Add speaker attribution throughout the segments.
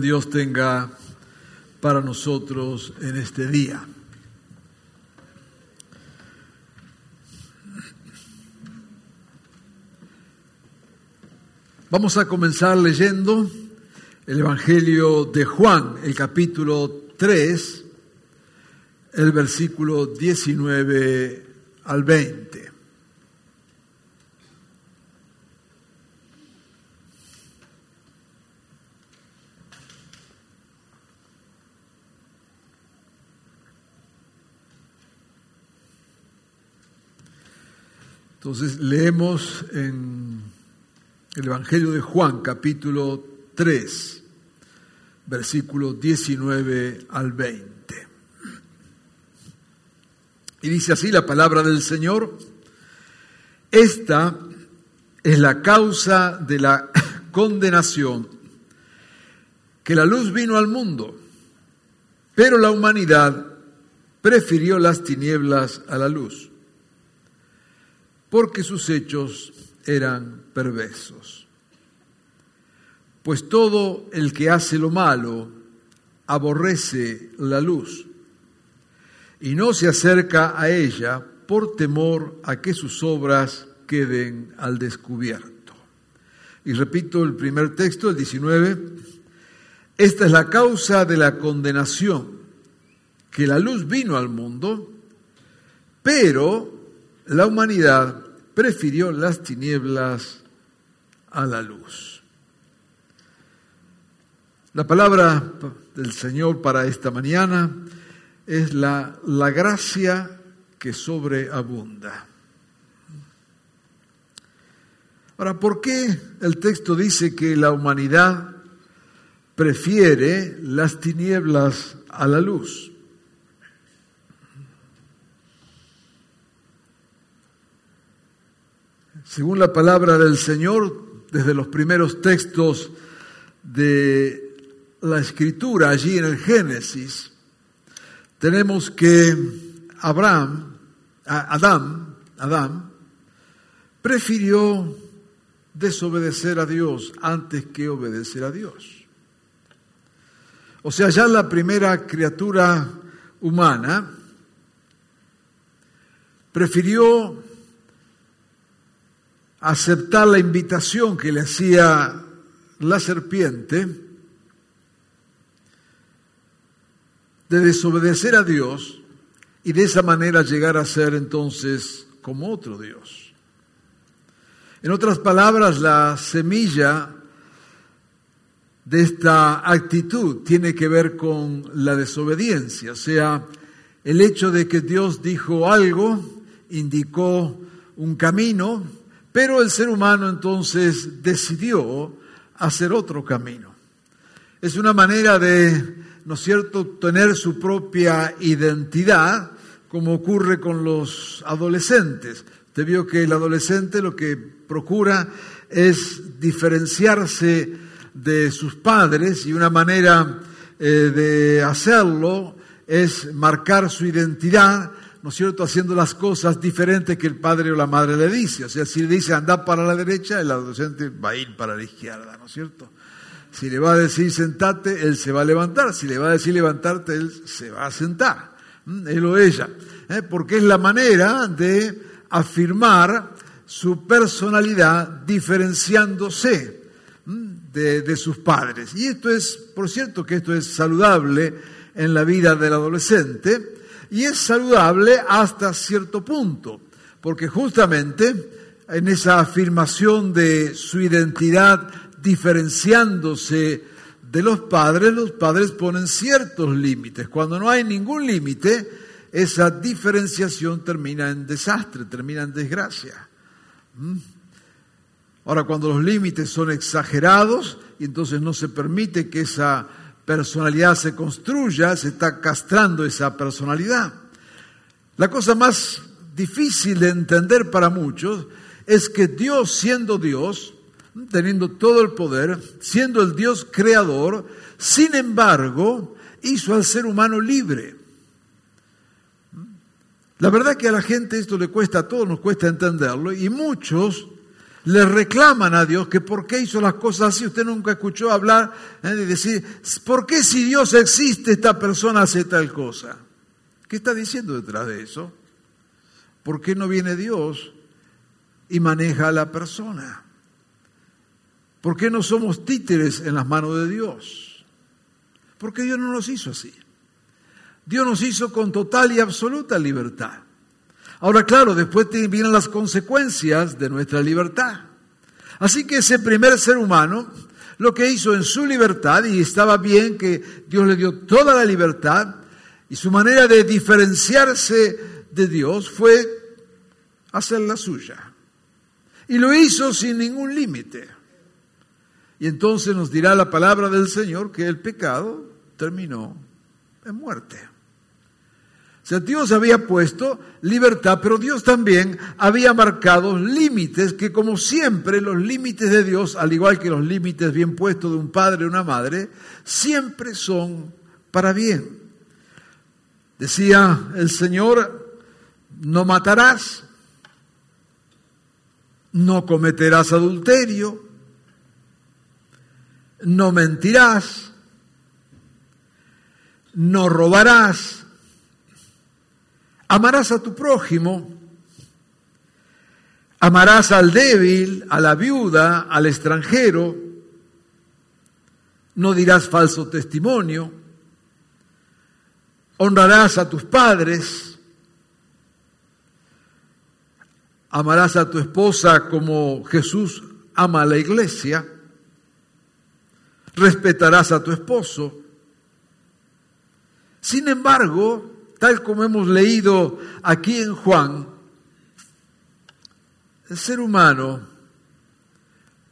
Speaker 1: Dios
Speaker 2: tenga para nosotros en este día. Vamos a comenzar leyendo el Evangelio de Juan, el capítulo 3, el versículo 19 al 20. Entonces leemos en el Evangelio de Juan, capítulo 3, versículo 19 al 20. Y dice así la palabra del Señor, esta es la causa de la condenación, que la luz vino al mundo, pero la humanidad prefirió las tinieblas a la luz porque sus hechos eran perversos. Pues todo el que hace lo malo aborrece la luz y no se acerca a ella por temor a que sus obras queden al descubierto. Y repito el primer texto, el 19, esta es la causa de la condenación, que la luz vino al mundo, pero la humanidad prefirió las tinieblas a la luz. La palabra del Señor para esta mañana es la, la gracia que sobreabunda. Ahora, ¿por qué el texto dice que la humanidad prefiere las tinieblas a la luz? Según la palabra del Señor, desde los primeros textos de la escritura, allí en el Génesis, tenemos que Abraham, Adán, Adán, prefirió desobedecer a Dios antes que obedecer a Dios. O sea, ya la primera criatura humana prefirió aceptar la invitación que le hacía la serpiente de desobedecer a Dios y de esa manera llegar a ser entonces como otro Dios. En otras palabras, la semilla de esta actitud tiene que ver con la desobediencia, o sea, el hecho de que Dios dijo algo, indicó un camino, pero el ser humano entonces decidió hacer otro camino. Es una manera de, ¿no es cierto?, tener su propia identidad, como ocurre con los adolescentes. Usted vio que el adolescente lo que procura es diferenciarse de sus padres y una manera eh, de hacerlo es marcar su identidad ¿no es cierto?, haciendo las cosas diferentes que el padre o la madre le dice. O sea, si le dice anda para la derecha, el adolescente va a ir para la izquierda, ¿no es cierto? Si le va a decir sentate, él se va a levantar. Si le va a decir levantarte, él se va a sentar. Él o ella. ¿eh? Porque es la manera de afirmar su personalidad diferenciándose de, de sus padres. Y esto es, por cierto, que esto es saludable en la vida del adolescente y es saludable hasta cierto punto, porque justamente en esa afirmación de su identidad diferenciándose de los padres, los padres ponen ciertos límites. Cuando no hay ningún límite, esa diferenciación termina en desastre, termina en desgracia. ¿Mm? Ahora, cuando los límites son exagerados y entonces no se permite que esa personalidad se construya, se está castrando esa personalidad. La cosa más difícil de entender para muchos es que Dios siendo Dios, teniendo todo el poder, siendo el Dios creador, sin embargo, hizo al ser humano libre. La verdad que a la gente esto le cuesta, a todos nos cuesta entenderlo, y muchos le reclaman a Dios que por qué hizo las cosas así. Usted nunca escuchó hablar eh, de decir, ¿por qué si Dios existe esta persona hace tal cosa? ¿Qué está diciendo detrás de eso? ¿Por qué no viene Dios y maneja a la persona? ¿Por qué no somos títeres en las manos de Dios? Porque Dios no nos hizo así. Dios nos hizo con total y absoluta libertad. Ahora, claro, después vienen las consecuencias de nuestra libertad. Así que ese primer ser humano, lo que hizo en su libertad, y estaba bien que Dios le dio toda la libertad, y su manera de diferenciarse de Dios fue hacer la suya. Y lo hizo sin ningún límite. Y entonces nos dirá la palabra del Señor que el pecado terminó en muerte. O sea, Dios había puesto libertad, pero Dios también había marcado límites que como siempre los límites de Dios, al igual que los límites bien puestos de un padre o una madre, siempre son para bien. Decía el Señor, no matarás, no cometerás adulterio, no mentirás, no robarás, amarás a tu prójimo, amarás al débil, a la viuda, al extranjero, no dirás falso testimonio, honrarás a tus padres, amarás a tu esposa como Jesús ama a la iglesia, respetarás a tu esposo. Sin embargo, tal como hemos leído aquí en Juan, el ser humano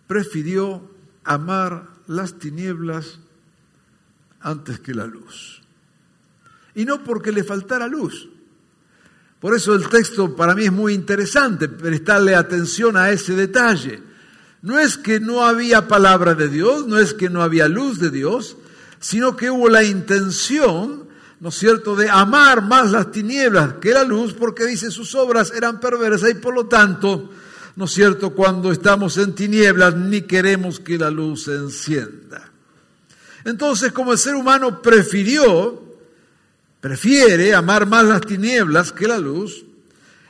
Speaker 2: prefirió amar las tinieblas antes que la luz. Y no porque le faltara luz. Por eso el texto para mí es muy interesante, prestarle atención a ese detalle. No es que no había palabra de Dios, no es que no había luz de Dios, sino que hubo la intención, ¿no es cierto?, de amar más las tinieblas que la luz, porque dice sus obras eran perversas y por lo tanto, ¿no es cierto?, cuando estamos en tinieblas ni queremos que la luz se encienda. Entonces, como el ser humano prefirió, prefiere amar más las tinieblas que la luz,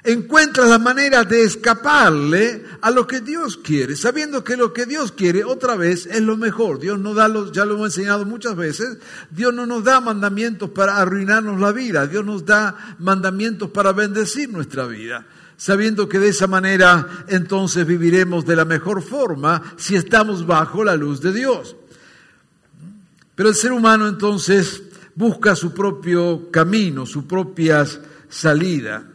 Speaker 2: encuentra la manera de escaparle a lo que Dios quiere, sabiendo que lo que Dios quiere otra vez es lo mejor. Dios no da los, ya lo hemos enseñado muchas veces, Dios no nos da mandamientos para arruinarnos la vida, Dios nos da mandamientos para bendecir nuestra vida, sabiendo que de esa manera entonces viviremos de la mejor forma si estamos bajo la luz de Dios. Pero el ser humano entonces busca su propio camino, su propia salida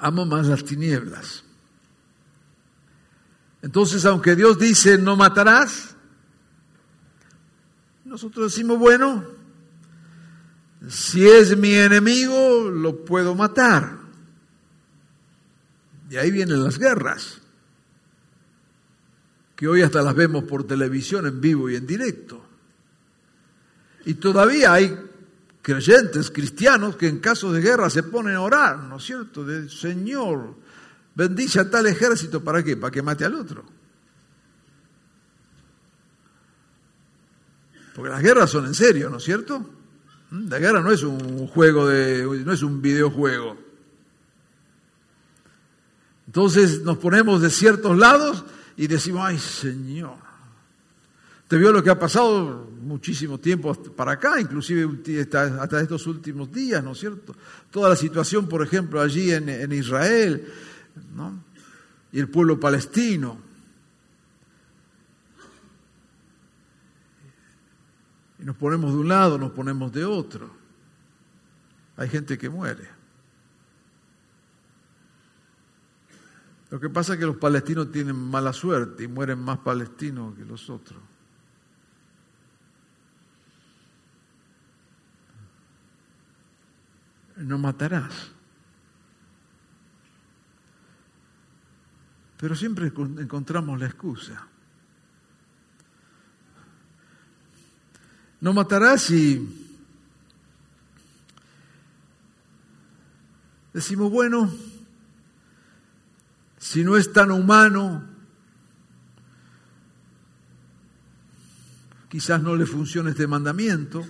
Speaker 2: amo más las tinieblas. Entonces, aunque Dios dice no matarás, nosotros decimos, bueno, si es mi enemigo, lo puedo matar. Y ahí vienen las guerras, que hoy hasta las vemos por televisión en vivo y en directo. Y todavía hay creyentes cristianos que en caso de guerra se ponen a orar, ¿no es cierto? De Señor, bendice a tal ejército, ¿para qué? Para que mate al otro. Porque las guerras son en serio, ¿no es cierto? ¿Mm? La guerra no es un juego de, no es un videojuego. Entonces nos ponemos de ciertos lados y decimos, ay Señor, te vio lo que ha pasado muchísimo tiempo para acá, inclusive hasta estos últimos días, ¿no es cierto? Toda la situación, por ejemplo, allí en, Israel, ¿no? Y el pueblo palestino. Y nos ponemos de un lado, nos ponemos de otro. hay gente que muere. Lo que pasa es que los palestinos tienen mala suerte y mueren más palestinos que los otros. No matarás. Pero siempre encontramos la excusa. No matarás y decimos, bueno, si no es tan humano, quizás no le funcione este mandamiento.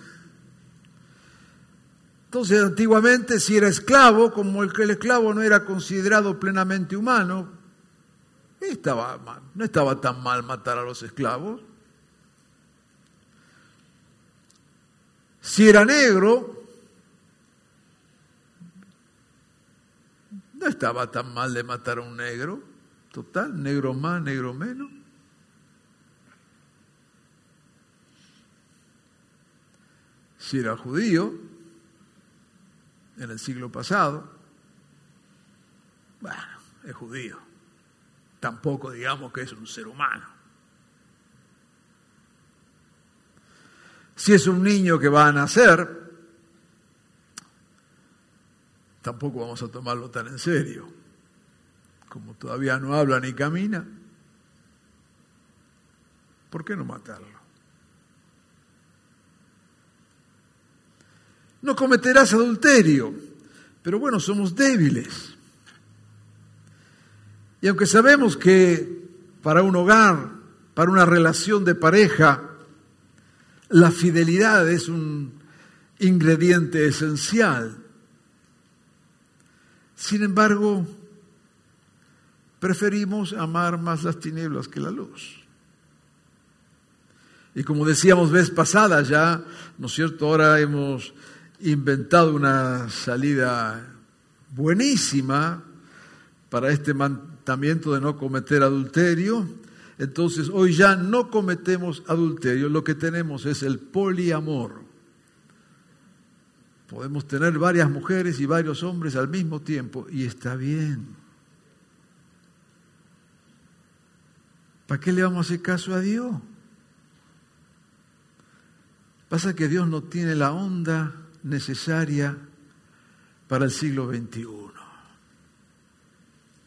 Speaker 2: Entonces, antiguamente, si era esclavo, como el que el esclavo no era considerado plenamente humano, estaba no estaba tan mal matar a los esclavos. Si era negro, no estaba tan mal de matar a un negro. Total, negro más, negro menos. Si era judío, en el siglo pasado, bueno, es judío. Tampoco digamos que es un ser humano. Si es un niño que va a nacer, tampoco vamos a tomarlo tan en serio. Como todavía no habla ni camina, ¿por qué no matarlo? No cometerás adulterio, pero bueno, somos débiles. Y aunque sabemos que para un hogar, para una relación de pareja, la fidelidad es un ingrediente esencial. Sin embargo, preferimos amar más las tinieblas que la luz. Y como decíamos vez pasada ya, ¿no es cierto? Ahora hemos inventado una salida buenísima para este mandamiento de no cometer adulterio, entonces hoy ya no cometemos adulterio, lo que tenemos es el poliamor. Podemos tener varias mujeres y varios hombres al mismo tiempo y está bien. ¿Para qué le vamos a hacer caso a Dios? Pasa que Dios no tiene la onda necesaria para el siglo XXI.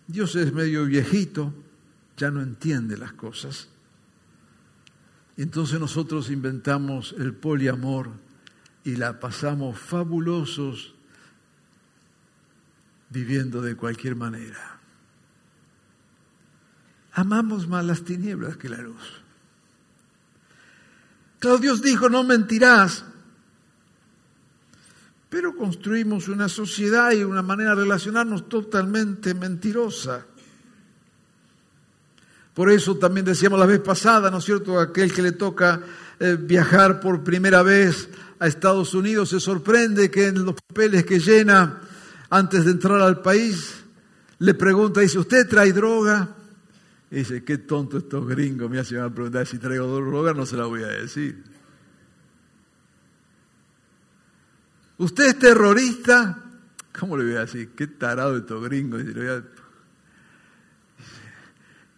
Speaker 2: Dios es medio viejito, ya no entiende las cosas. Entonces nosotros inventamos el poliamor y la pasamos fabulosos viviendo de cualquier manera. Amamos más las tinieblas que la luz. Claro, Dios dijo, no mentirás, pero construimos una sociedad y una manera de relacionarnos totalmente mentirosa. Por eso también decíamos la vez pasada, ¿no es cierto? Aquel que le toca eh, viajar por primera vez a Estados Unidos se sorprende que en los papeles que llena antes de entrar al país le pregunta, dice, ¿usted trae droga? Y dice, qué tonto estos gringos me hacen preguntar si traigo droga, no se la voy a decir. ¿Usted es terrorista? ¿Cómo le voy a decir? Qué tarado estos gringos.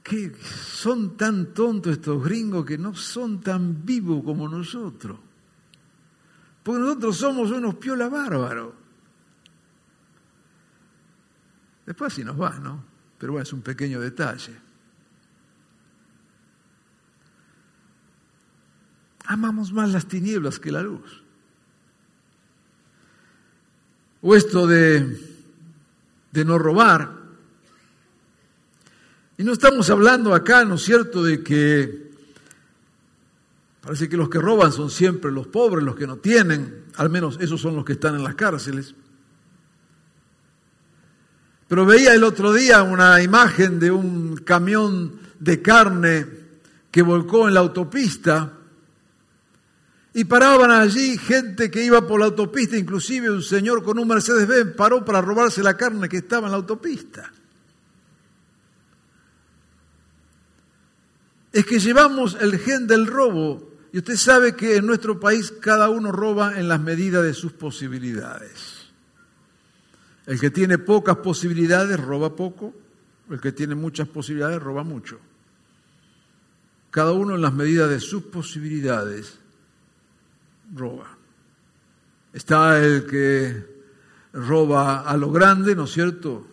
Speaker 2: Que son tan tontos estos gringos que no son tan vivos como nosotros. Porque nosotros somos unos piola bárbaros. Después así nos va, ¿no? Pero bueno, es un pequeño detalle. Amamos más las tinieblas que la luz. O esto de, de no robar, y no estamos hablando acá, ¿no es cierto?, de que parece que los que roban son siempre los pobres, los que no tienen, al menos esos son los que están en las cárceles. Pero veía el otro día una imagen de un camión de carne que volcó en la autopista y paraban allí gente que iba por la autopista, inclusive un señor con un Mercedes-Benz paró para robarse la carne que estaba en la autopista. es que llevamos el gen del robo. Y usted sabe que en nuestro país cada uno roba en las medidas de sus posibilidades. El que tiene pocas posibilidades roba poco, el que tiene muchas posibilidades roba mucho. Cada uno en las medidas de sus posibilidades roba. Está el que roba a lo grande, ¿no es cierto?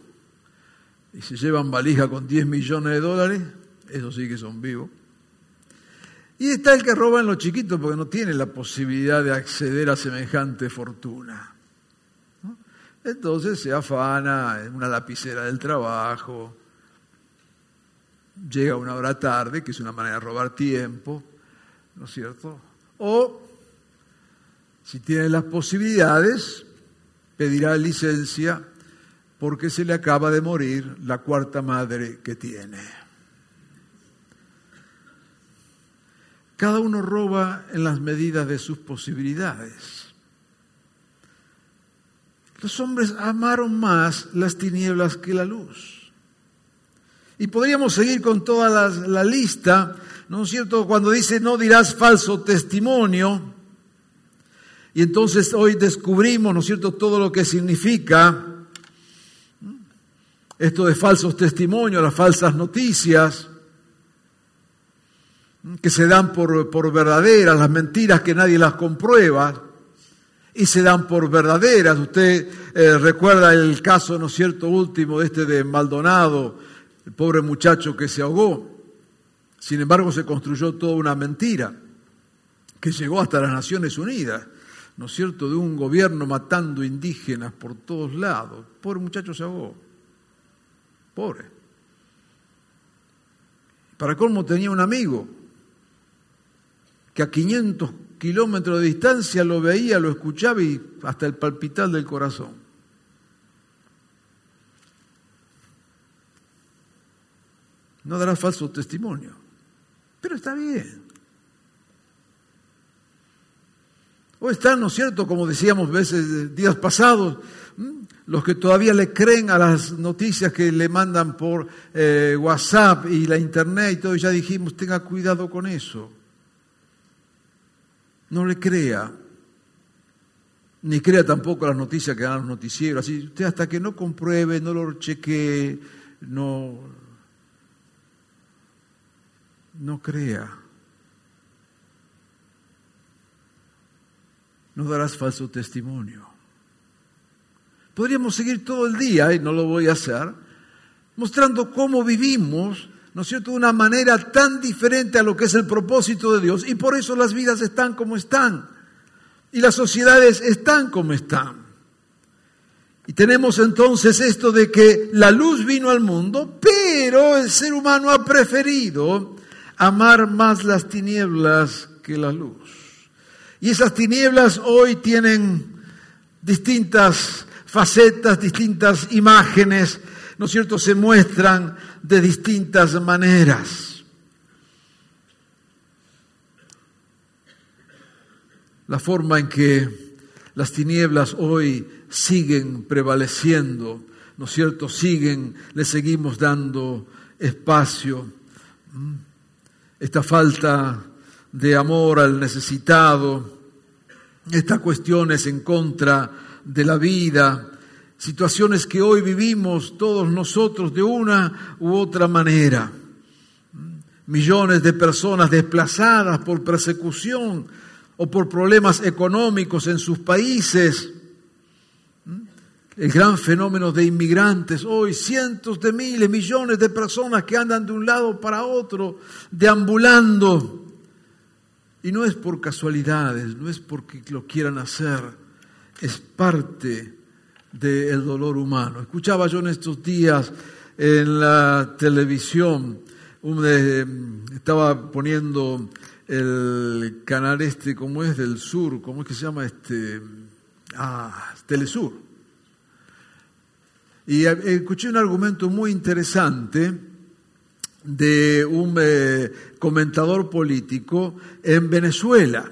Speaker 2: Y se llevan valija con 10 millones de dólares, eso sí que son vivos. Y está el que roba en lo chiquito porque no tiene la posibilidad de acceder a semejante fortuna. Entonces se afana en una lapicera del trabajo, llega una hora tarde, que es una manera de robar tiempo, ¿no es cierto? O, si tiene las posibilidades, pedirá licencia porque se le acaba de morir la cuarta madre que tiene. Cada uno roba en las medidas de sus posibilidades. Los hombres amaron más las tinieblas que la luz. Y podríamos seguir con toda la, lista, ¿no es cierto? Cuando dice no dirás falso testimonio, y entonces hoy descubrimos, ¿no cierto?, todo lo que significa esto de falsos testimonios, las falsas noticias, que se dan por, por verdaderas, las mentiras que nadie las comprueba y se dan por verdaderas. Usted eh, recuerda el caso, ¿no es cierto?, último, este de Maldonado, el pobre muchacho que se ahogó. Sin embargo, se construyó toda una mentira que llegó hasta las Naciones Unidas, ¿no es cierto?, de un gobierno matando indígenas por todos lados. Pobre muchacho ahogó. Pobre. Para colmo tenía un amigo que a 500 kilómetros de distancia lo veía, lo escuchaba y hasta el palpitar del corazón. No dará falso testimonio, pero está bien. O están, ¿no es cierto?, como decíamos veces días pasados, los que todavía le creen a las noticias que le mandan por eh, WhatsApp y la internet y todo, ya dijimos, tenga cuidado con eso no le crea, ni crea tampoco las noticias que dan los noticieros. Así, usted hasta que no compruebe, no lo chequee, no, no crea. No darás falso testimonio. Podríamos seguir todo el día, y no lo voy a hacer, mostrando cómo vivimos ¿no es cierto?, de una manera tan diferente a lo que es el propósito de Dios. Y por eso las vidas están como están. Y las sociedades están como están. Y tenemos entonces esto de que la luz vino al mundo, pero el ser humano ha preferido amar más las tinieblas que la luz. Y esas tinieblas hoy tienen distintas facetas, distintas imágenes, ¿no es cierto?, se muestran de distintas maneras. La forma en que las tinieblas hoy siguen prevaleciendo, ¿no es cierto?, siguen, le seguimos dando espacio. Esta falta de amor al necesitado, estas cuestiones en contra de la vida, situaciones que hoy vivimos todos nosotros de una u otra manera. Millones de personas desplazadas por persecución o por problemas económicos en sus países. El gran fenómeno de inmigrantes, hoy cientos de miles, millones de personas que andan de un lado para otro, deambulando. Y no es por casualidades, no es porque lo quieran hacer, es parte del dolor humano. Escuchaba yo en estos días en la televisión, eh, estaba poniendo el canal este, como es del sur, ¿cómo es que se llama este? Ah, Telesur. Y eh, escuché un argumento muy interesante de un eh, comentador político en Venezuela.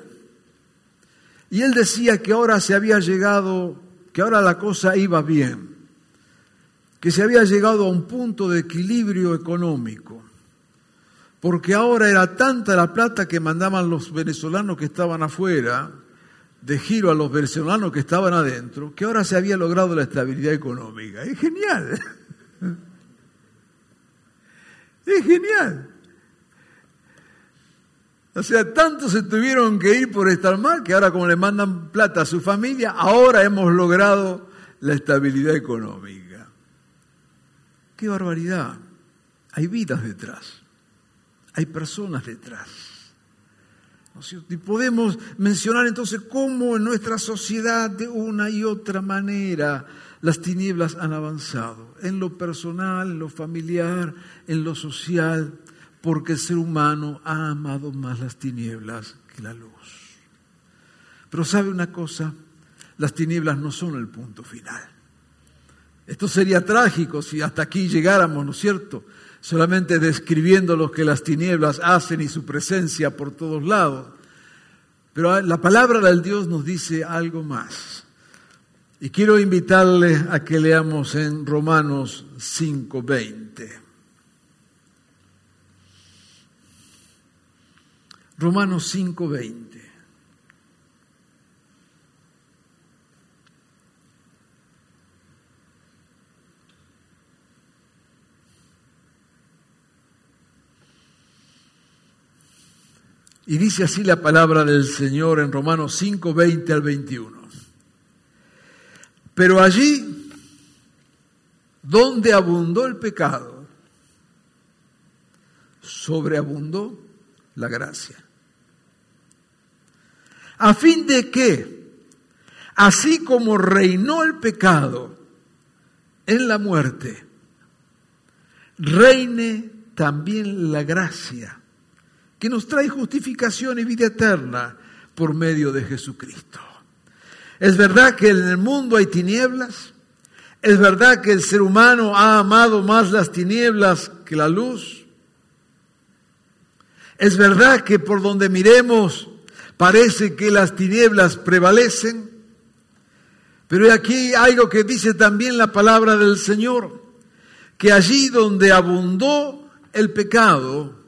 Speaker 2: Y él decía que ahora se había llegado que ahora la cosa iba bien, que se había llegado a un punto de equilibrio económico, porque ahora era tanta la plata que mandaban los venezolanos que estaban afuera, de giro a los venezolanos que estaban adentro que ahora se había logrado la estabilidad económica. Es genial. Es genial. O sea, tanto se tuvieron que ir por estar mal que ahora como le mandan plata a su familia, ahora hemos logrado la estabilidad económica. ¡Qué barbaridad! Hay vidas detrás, hay personas detrás. ¿No es cierto? Y podemos mencionar entonces cómo en nuestra sociedad de una y otra manera las tinieblas han avanzado, en lo personal, en lo familiar, en lo social, porque el ser humano ha amado más las tinieblas que la luz. Pero sabe una cosa, las tinieblas no son el punto final. Esto sería trágico si hasta aquí llegáramos, ¿no es cierto? Solamente describiendo lo que las tinieblas hacen y su presencia por todos lados. Pero la palabra del Dios nos dice algo más. Y quiero invitarle a que leamos en Romanos 5:20. Romanos 5:20. Y dice así la palabra del Señor en Romanos 5, 20 al 21. Pero allí donde abundó el pecado, sobreabundó la gracia. A fin de que, así como reinó el pecado en la muerte, reine también la gracia que nos trae justificación y vida eterna por medio de Jesucristo. Es verdad que en el mundo hay tinieblas, es verdad que el ser humano ha amado más las tinieblas que la luz, es verdad que por donde miremos parece que las tinieblas prevalecen, pero aquí algo que dice también la palabra del Señor, que allí donde abundó el pecado,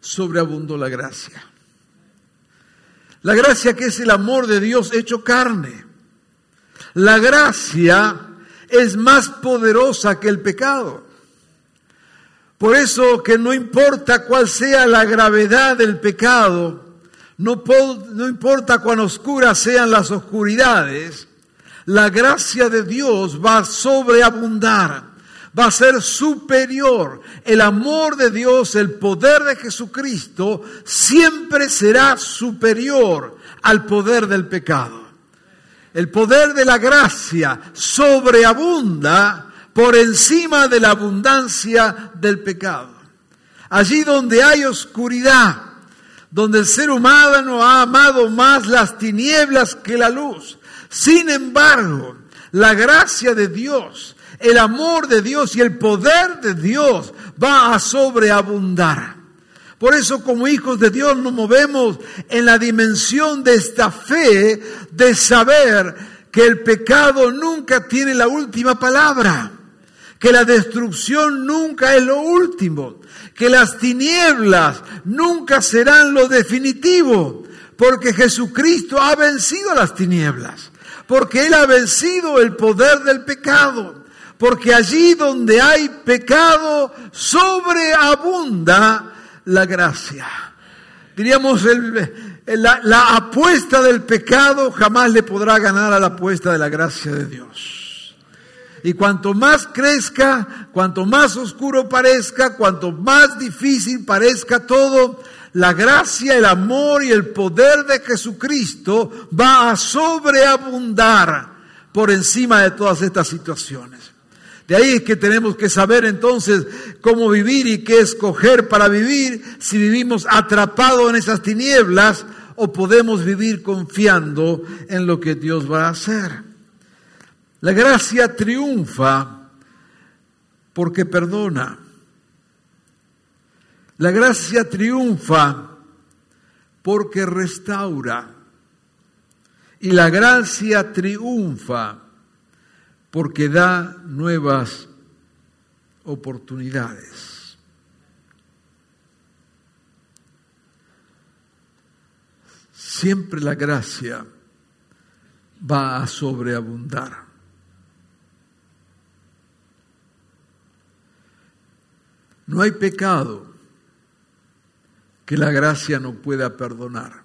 Speaker 2: sobreabundó la gracia. La gracia que es el amor de Dios hecho carne. La gracia es más poderosa que el pecado. Por eso que no importa cuál sea la gravedad del pecado, no, no importa cuán oscuras sean las oscuridades, la gracia de Dios va a sobreabundar va a ser superior. El amor de Dios, el poder de Jesucristo, siempre será superior al poder del pecado. El poder de la gracia sobreabunda por encima de la abundancia del pecado. Allí donde hay oscuridad, donde el ser humano ha amado más las tinieblas que la luz. Sin embargo, la gracia de Dios el amor de Dios y el poder de Dios va a sobreabundar. Por eso como hijos de Dios nos movemos en la dimensión de esta fe, de saber que el pecado nunca tiene la última palabra, que la destrucción nunca es lo último, que las tinieblas nunca serán lo definitivo, porque Jesucristo ha vencido las tinieblas, porque Él ha vencido el poder del pecado porque allí donde hay pecado sobreabunda la gracia. Diríamos, la, apuesta del pecado jamás le podrá ganar a la apuesta de la gracia de Dios. Y cuanto más crezca, cuanto más oscuro parezca, cuanto más difícil parezca todo, la gracia, el amor y el poder de Jesucristo va a sobreabundar por encima de todas estas situaciones. De ahí es que tenemos que saber entonces cómo vivir y qué escoger para vivir, si vivimos atrapados en esas tinieblas o podemos vivir confiando en lo que Dios va a hacer. La gracia triunfa porque perdona. La gracia triunfa porque restaura. Y la gracia triunfa porque da nuevas oportunidades. Siempre la gracia va a sobreabundar. No hay pecado que la gracia no pueda perdonar.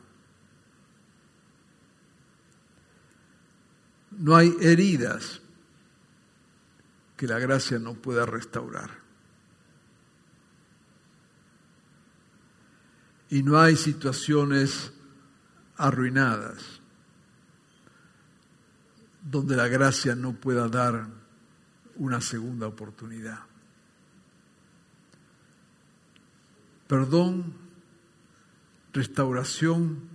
Speaker 2: No hay heridas que la gracia no pueda restaurar. Y no hay situaciones arruinadas donde la gracia no pueda dar una segunda oportunidad. Perdón, restauración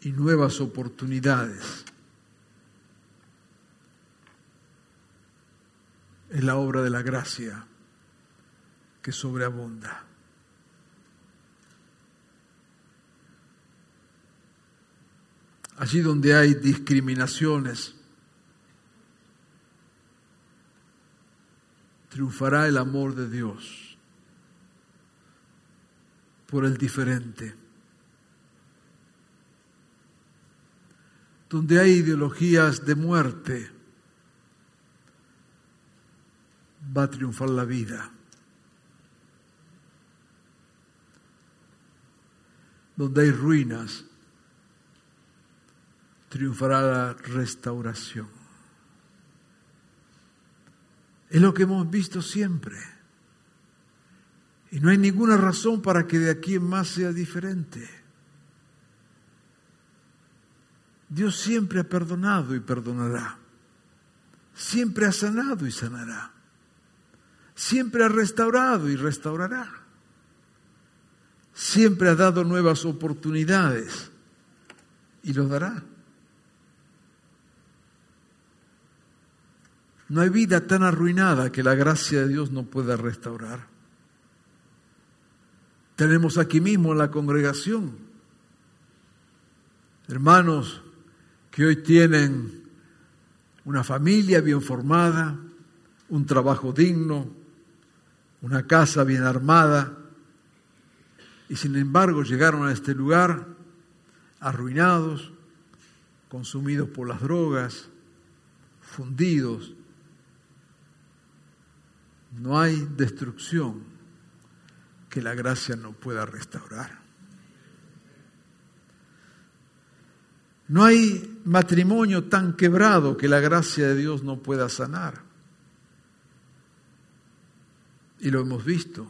Speaker 2: y nuevas oportunidades. Es la obra de la gracia que sobreabunda. allí donde hay discriminaciones, triunfará el amor de Dios por el diferente. Donde hay ideologías de muerte, va a triunfar la vida. Donde hay ruinas, triunfará la restauración. Es lo que hemos visto siempre. Y no hay ninguna razón para que de aquí en más sea diferente. Dios siempre ha perdonado y perdonará. Siempre ha sanado y sanará. Siempre ha restaurado y restaurará. Siempre ha dado nuevas oportunidades y lo dará. No hay vida tan arruinada que la gracia de Dios no pueda restaurar. Tenemos aquí mismo en la congregación hermanos que hoy tienen una familia bien formada, un trabajo digno, una casa bien armada, y sin embargo llegaron a este lugar arruinados, consumidos por las drogas, fundidos, no hay destrucción que la gracia no pueda restaurar. No hay matrimonio tan quebrado que la gracia de Dios no pueda sanar. Y lo hemos visto.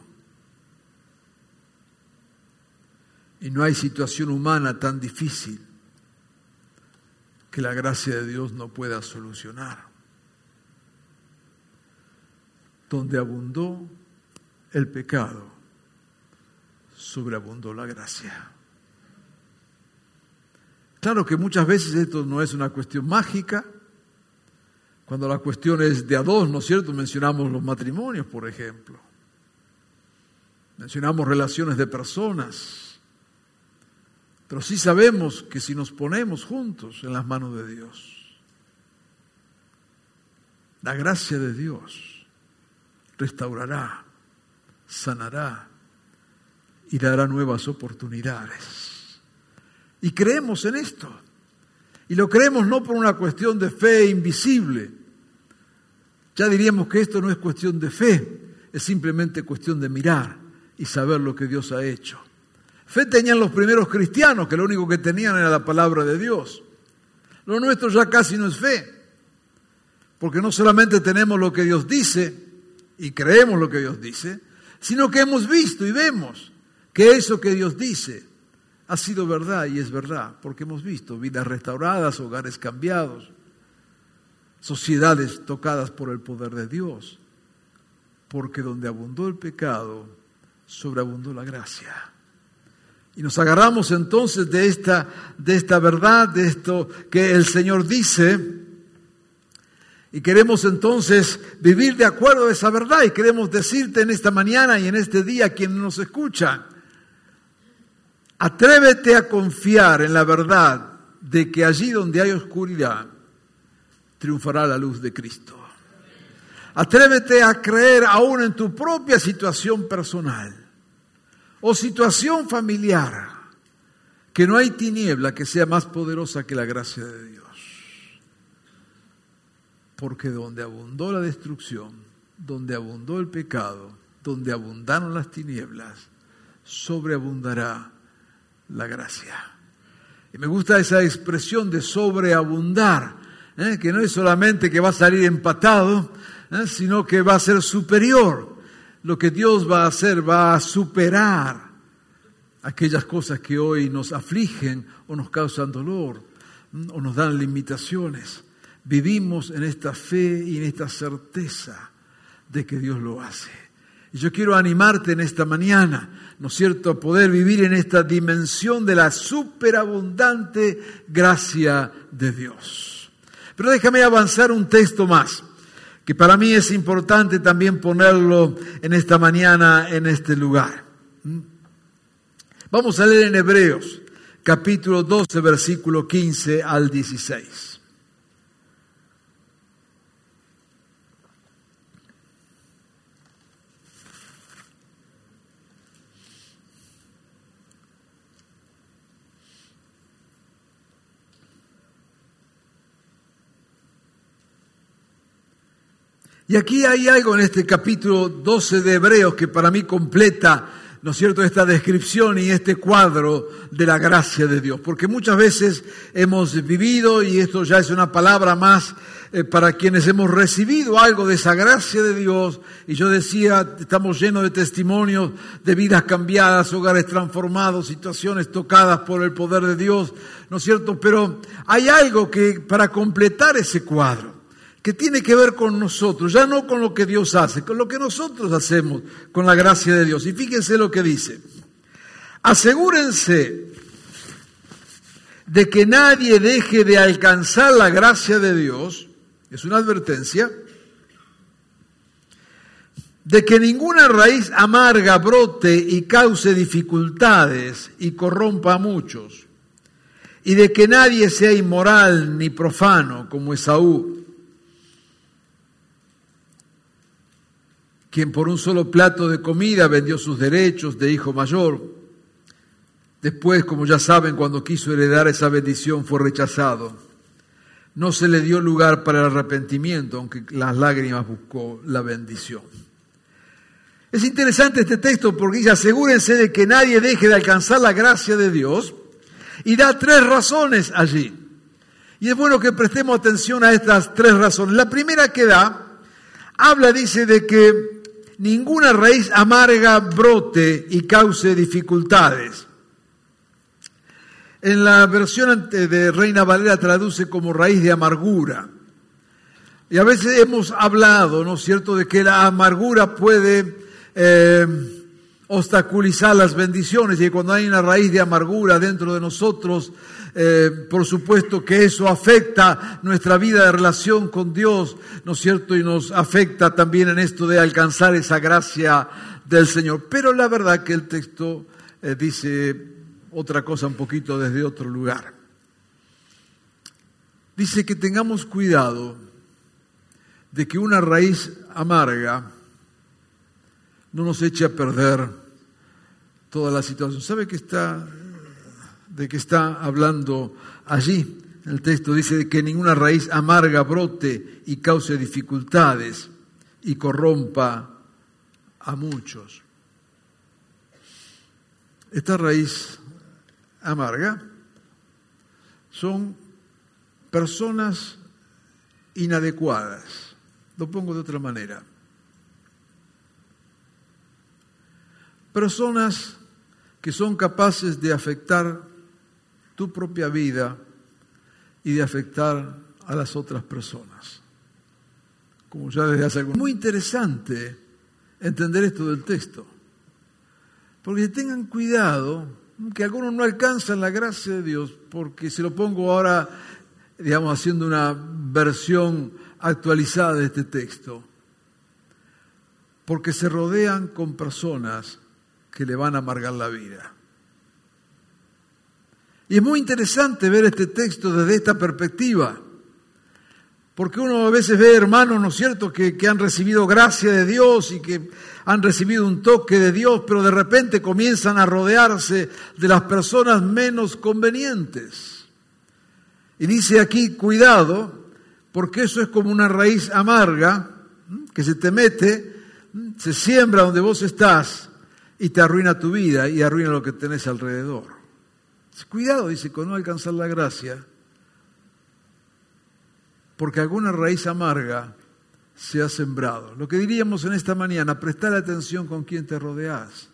Speaker 2: Y no hay situación humana tan difícil que la gracia de Dios no pueda solucionar donde abundó el pecado, sobreabundó la gracia. Claro que muchas veces esto no es una cuestión mágica. Cuando la cuestión es de a dos, ¿no es cierto? Mencionamos los matrimonios, por ejemplo. Mencionamos relaciones de personas. Pero sí sabemos que si nos ponemos juntos en las manos de Dios, la gracia de Dios restaurará, sanará y dará nuevas oportunidades. Y creemos en esto. Y lo creemos no por una cuestión de fe invisible. Ya diríamos que esto no es cuestión de fe, es simplemente cuestión de mirar y saber lo que Dios ha hecho. Fe tenían los primeros cristianos, que lo único que tenían era la palabra de Dios. Lo nuestro ya casi no es fe, porque no solamente tenemos lo que Dios dice, y creemos lo que Dios dice, sino que hemos visto y vemos que eso que Dios dice ha sido verdad y es verdad, porque hemos visto vidas restauradas, hogares cambiados, sociedades tocadas por el poder de Dios, porque donde abundó el pecado, sobreabundó la gracia. Y nos agarramos entonces de esta, de esta verdad, de esto que el Señor dice, y queremos entonces vivir de acuerdo a esa verdad y queremos decirte en esta mañana y en este día quien nos escucha, atrévete a confiar en la verdad de que allí donde hay oscuridad triunfará la luz de Cristo. Atrévete a creer aún en tu propia situación personal o situación familiar, que no hay tiniebla que sea más poderosa que la gracia de Dios. Porque donde abundó la destrucción, donde abundó el pecado, donde abundaron las tinieblas, sobreabundará la gracia. Y me gusta esa expresión de sobreabundar, ¿eh? que no es solamente que va a salir empatado, ¿eh? sino que va a ser superior. Lo que Dios va a hacer va a superar aquellas cosas que hoy nos afligen o nos causan dolor o nos dan limitaciones. Vivimos en esta fe y en esta certeza de que Dios lo hace. Y yo quiero animarte en esta mañana, ¿no es cierto?, a poder vivir en esta dimensión de la superabundante gracia de Dios. Pero déjame avanzar un texto más, que para mí es importante también ponerlo en esta mañana, en este lugar. ¿Mm? Vamos a leer en Hebreos, capítulo 12, versículo 15 al 16. Y aquí hay algo en este capítulo 12 de Hebreos que para mí completa, ¿no es cierto?, esta descripción y este cuadro de la gracia de Dios. Porque muchas veces hemos vivido, y esto ya es una palabra más eh, para quienes hemos recibido algo de esa gracia de Dios, y yo decía, estamos llenos de testimonios de vidas cambiadas, hogares transformados, situaciones tocadas por el poder de Dios, ¿no es cierto? Pero hay algo que para completar ese cuadro, que tiene que ver con nosotros, ya no con lo que Dios hace, con lo que nosotros hacemos con la gracia de Dios. Y fíjense lo que dice. Asegúrense de que nadie deje de alcanzar la gracia de Dios, es una advertencia, de que ninguna raíz amarga brote y cause dificultades y corrompa a muchos, y de que nadie sea inmoral ni profano como Esaú quien por un solo plato de comida vendió sus derechos de hijo mayor. Después, como ya saben, cuando quiso heredar esa bendición fue rechazado. No se le dio lugar para el arrepentimiento, aunque las lágrimas buscó la bendición. Es interesante este texto porque dice, asegúrense de que nadie deje de alcanzar la gracia de Dios y da tres razones allí. Y es bueno que prestemos atención a estas tres razones. La primera que da, habla, dice, de que ninguna raíz amarga brote y cause dificultades. En la versión de Reina Valera traduce como raíz de amargura. Y a veces hemos hablado, ¿no es cierto?, de que la amargura puede eh, obstaculizar las bendiciones y cuando hay una raíz de amargura dentro de nosotros, eh, por supuesto que eso afecta nuestra vida de relación con Dios, ¿no es cierto? Y nos afecta también en esto de alcanzar esa gracia del Señor. Pero la verdad que el texto eh, dice otra cosa un poquito desde otro lugar. Dice que tengamos cuidado de que una raíz amarga no nos eche a perder toda la situación. ¿Sabe que está de que está hablando allí. El texto dice que ninguna raíz amarga brote y cause dificultades y corrompa a muchos. Esta raíz amarga son personas inadecuadas. Lo pongo de otra manera. Personas que son capaces de afectar tu propia vida y de afectar a las otras personas. Como ya desde hace algún Muy interesante entender esto del texto. Porque tengan cuidado que algunos no alcanzan la gracia de Dios, porque se lo pongo ahora, digamos, haciendo una versión actualizada de este texto, porque se rodean con personas que le van a amargar la vida. Y es muy interesante ver este texto desde esta perspectiva, porque uno a veces ve hermanos, ¿no es cierto?, que, han recibido gracia de Dios y que han recibido un toque de Dios, pero de repente comienzan a rodearse de las personas menos convenientes. Y dice aquí, cuidado, porque eso es como una raíz amarga que se te mete, se siembra donde vos estás y te arruina tu vida y arruina lo que tenés alrededor. Cuidado, dice, con no alcanzar la gracia, porque alguna raíz amarga se ha sembrado. Lo que diríamos en esta mañana, prestar atención con quien te rodeas.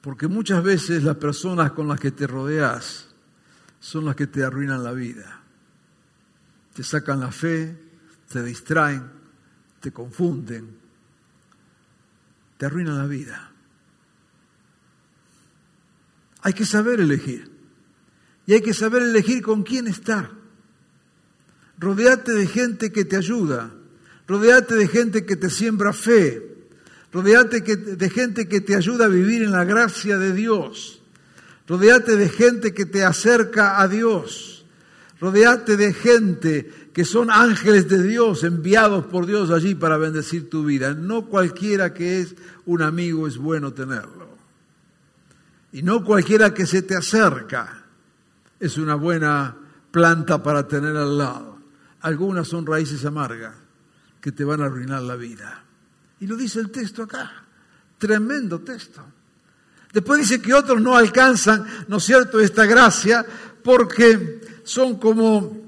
Speaker 2: Porque muchas veces las personas con las que te rodeas son las que te arruinan la vida. Te sacan la fe, te distraen, te confunden, te arruinan la vida. Hay que saber elegir. Y hay que saber elegir con quién estar. Rodeate de gente que te ayuda. Rodeate de gente que te siembra fe. Rodeate de gente que te ayuda a vivir en la gracia de Dios. Rodeate de gente que te acerca a Dios. Rodeate de gente que son ángeles de Dios enviados por Dios allí para bendecir tu vida. No cualquiera que es un amigo es bueno tenerlo. Y no cualquiera que se te acerca es una buena planta para tener al lado. Algunas son raíces amargas que te van a arruinar la vida. Y lo dice el texto acá. Tremendo texto. Después dice que otros no alcanzan, ¿no es cierto?, esta gracia porque son como,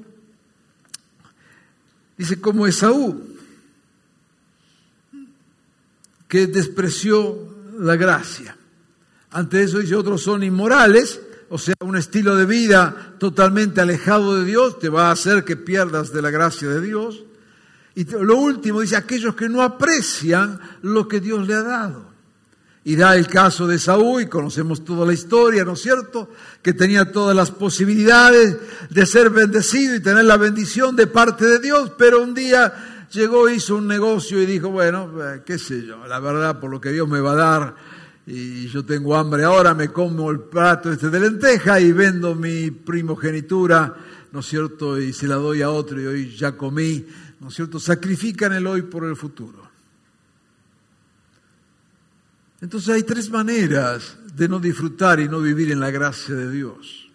Speaker 2: dice, como Esaú, que despreció la gracia. Ante eso dice, otros son inmorales, o sea, un estilo de vida totalmente alejado de Dios te va a hacer que pierdas de la gracia de Dios. Y lo último dice, aquellos que no aprecian lo que Dios le ha dado. Y da el caso de Saúl, y conocemos toda la historia, ¿no es cierto? Que tenía todas las posibilidades de ser bendecido y tener la bendición de parte de Dios, pero un día llegó, hizo un negocio y dijo, bueno, eh, qué sé yo, la verdad, por lo que Dios me va a dar, y yo tengo hambre ahora, me como el plato este de lenteja y vendo mi primogenitura, ¿no es cierto? Y se la doy a otro y hoy ya comí, ¿no es cierto? Sacrifican el hoy por el futuro. Entonces hay tres maneras de no disfrutar y no vivir en la gracia de Dios.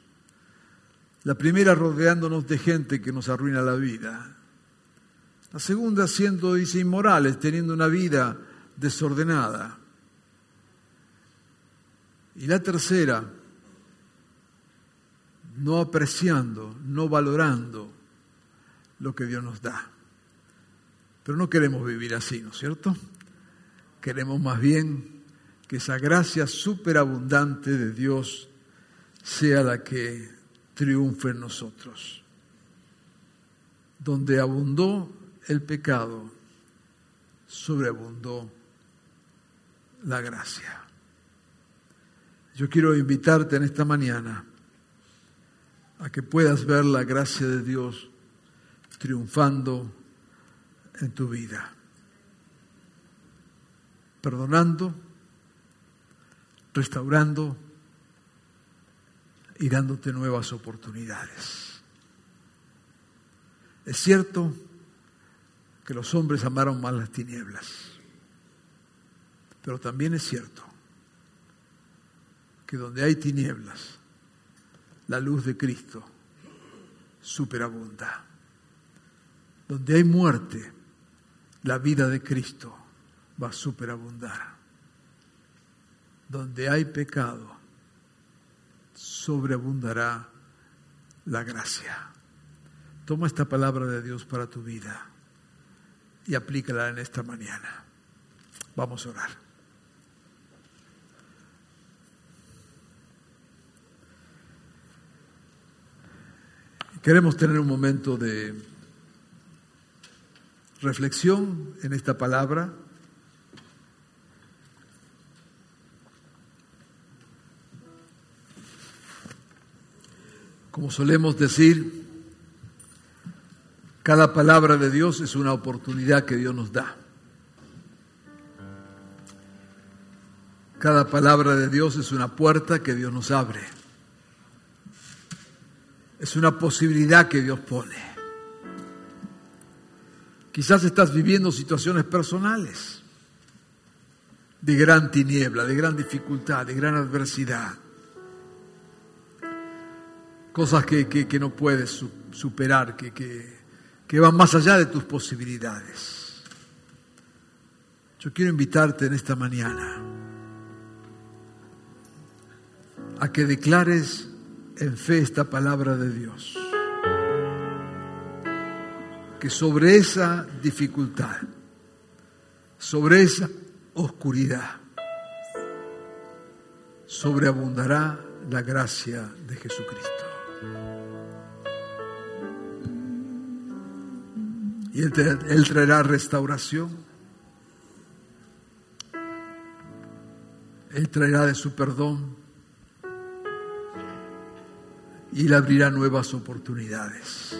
Speaker 2: La primera rodeándonos de gente que nos arruina la vida. La segunda siendo, inmorales, teniendo una vida desordenada. Y la tercera, no apreciando, no valorando lo que Dios nos da. Pero no queremos vivir así, ¿no es cierto? Queremos más bien que esa gracia superabundante de Dios sea la que triunfe en nosotros. Donde abundó el pecado, sobreabundó la gracia. Yo quiero invitarte en esta mañana a que puedas ver la gracia de Dios triunfando en tu vida, perdonando, restaurando y dándote nuevas oportunidades. Es cierto que los hombres amaron más las tinieblas, pero también es cierto que donde hay tinieblas, la luz de Cristo superabunda. Donde hay muerte, la vida de Cristo va a superabundar. Donde hay pecado, sobreabundará la gracia. Toma esta palabra de Dios para tu vida y aplícala en esta mañana. Vamos a orar. Queremos tener un momento de reflexión en esta palabra. Como solemos decir, cada palabra de Dios es una oportunidad que Dios nos da. Cada palabra de Dios es una puerta que Dios nos abre. Es una posibilidad que Dios pone. Quizás estás viviendo situaciones personales de gran tiniebla, de gran dificultad, de gran adversidad. Cosas que, que- no puedes su- superar, que, que van más allá de tus posibilidades. Yo quiero invitarte en esta mañana a que declares en fe esta palabra de Dios. Que sobre esa dificultad, sobre esa oscuridad, sobreabundará la gracia de Jesucristo. Él traerá restauración. Él traerá de su perdón. Y Él abrirá nuevas oportunidades.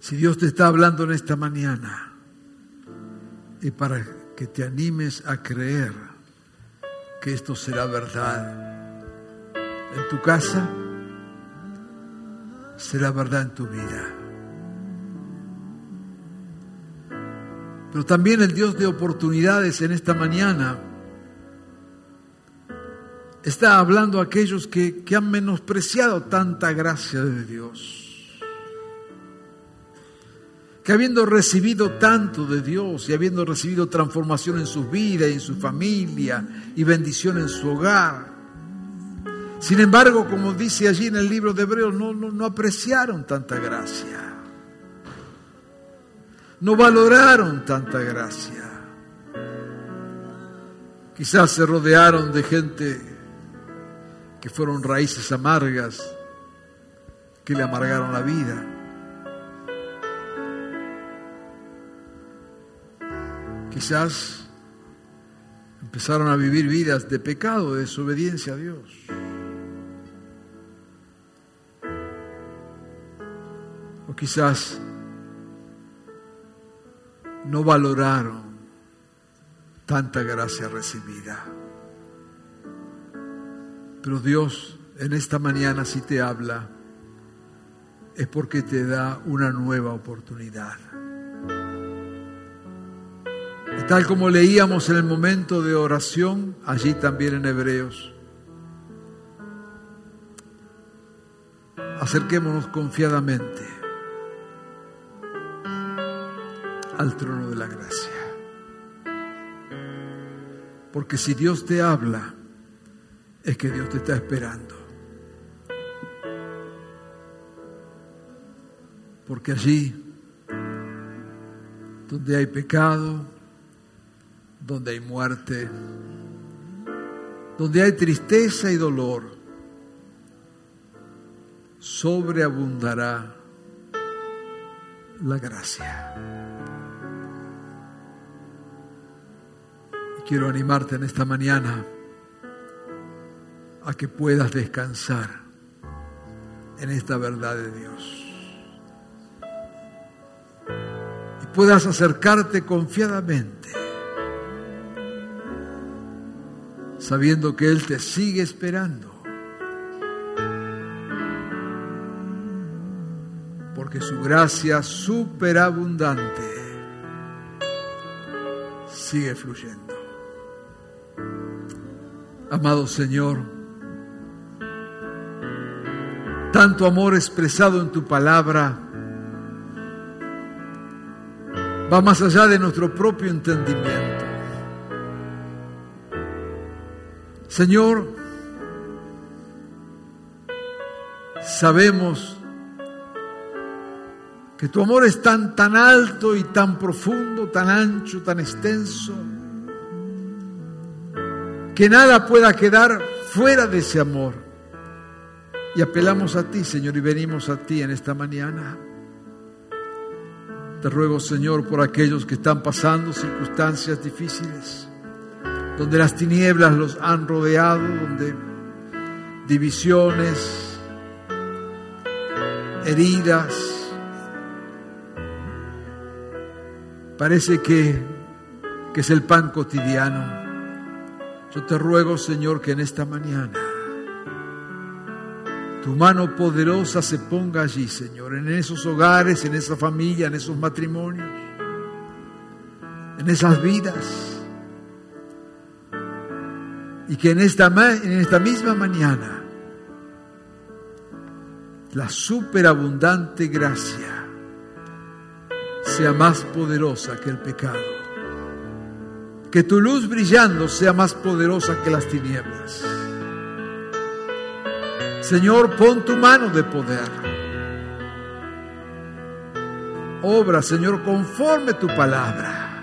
Speaker 2: Si Dios te está hablando en esta mañana, y para que te animes a creer que esto será verdad en tu casa, será verdad en tu vida. Pero también el Dios de oportunidades en esta mañana está hablando a aquellos que, que han menospreciado tanta gracia de Dios que habiendo recibido tanto de Dios y habiendo recibido transformación en su vida y en su familia y bendición en su hogar, sin embargo, como dice allí en el libro de Hebreos, no, no, no apreciaron tanta gracia, no valoraron tanta gracia. Quizás se rodearon de gente que fueron raíces amargas que le amargaron la vida. Quizás empezaron a vivir vidas de pecado, de desobediencia a Dios. O quizás no valoraron tanta gracia recibida. Pero Dios en esta mañana si te habla es porque te da una nueva oportunidad. Y tal como leíamos en el momento de oración, allí también en Hebreos, acerquémonos confiadamente al trono de la gracia. Porque si Dios te habla, es que Dios te está esperando. Porque allí, donde hay pecado, donde hay muerte, donde hay tristeza y dolor, sobreabundará la gracia. Quiero animarte en esta mañana a que puedas descansar en esta verdad de Dios. Y puedas acercarte confiadamente sabiendo que Él te sigue esperando. Porque su gracia superabundante sigue fluyendo. Amado Señor, tanto amor expresado en tu palabra va más allá de nuestro propio entendimiento. Señor, sabemos que tu amor es tan, tan alto y tan profundo, tan ancho, tan extenso, que nada pueda quedar fuera de ese amor. Y apelamos a ti, Señor, y venimos a ti en esta mañana. Te ruego, Señor, por aquellos que están pasando circunstancias difíciles donde las tinieblas los han rodeado, donde divisiones, heridas, parece que, que es el pan cotidiano. Yo te ruego, Señor, que en esta mañana tu mano poderosa se ponga allí, Señor, en esos hogares, en esa familia, en esos matrimonios, en esas vidas y que en esta, en esta misma mañana la superabundante gracia sea más poderosa que el pecado. Que tu luz brillando sea más poderosa que las tinieblas. Señor, pon tu mano de poder. Obra, Señor, conforme tu palabra.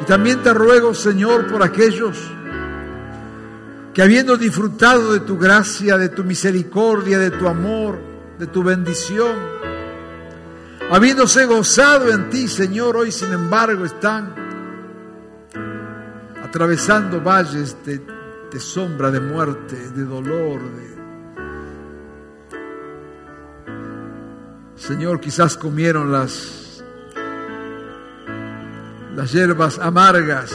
Speaker 2: Y también te ruego, Señor, por aquellos que habiendo disfrutado de tu gracia, de tu misericordia, de tu amor, de tu bendición, habiéndose gozado en ti, Señor, hoy sin embargo están atravesando valles de, sombra, de muerte, de dolor, Señor, quizás comieron las, las hierbas amargas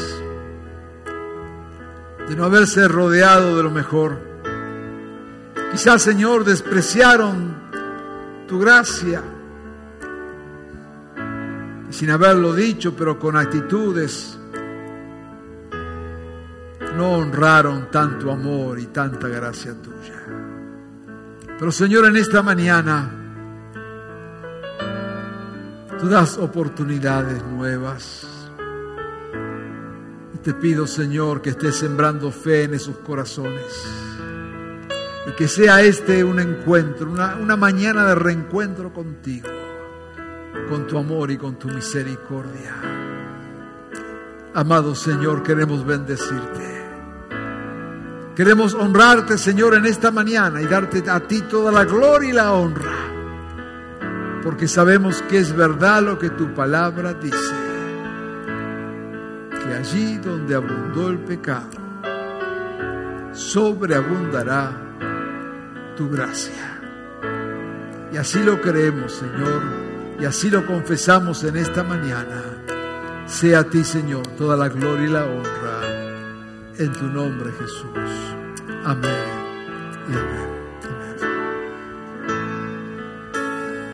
Speaker 2: de no haberse rodeado de lo mejor. Quizás, Señor, despreciaron tu gracia sin haberlo dicho, pero con actitudes, no honraron tanto amor y tanta gracia tuya. Pero Señor, en esta mañana, tú das oportunidades nuevas. Y te pido, Señor, que estés sembrando fe en esos corazones. Y que sea este un encuentro, una, una mañana de reencuentro contigo con tu amor y con tu misericordia. Amado Señor, queremos bendecirte. Queremos honrarte, Señor, en esta mañana y darte a ti toda la gloria y la honra. Porque sabemos que es verdad lo que tu palabra dice. Que allí donde abundó el pecado, sobreabundará tu gracia. Y así lo creemos, Señor y así lo confesamos en esta mañana. Sea a ti, Señor, toda la gloria y la honra. En tu nombre, Jesús. Amén y amén.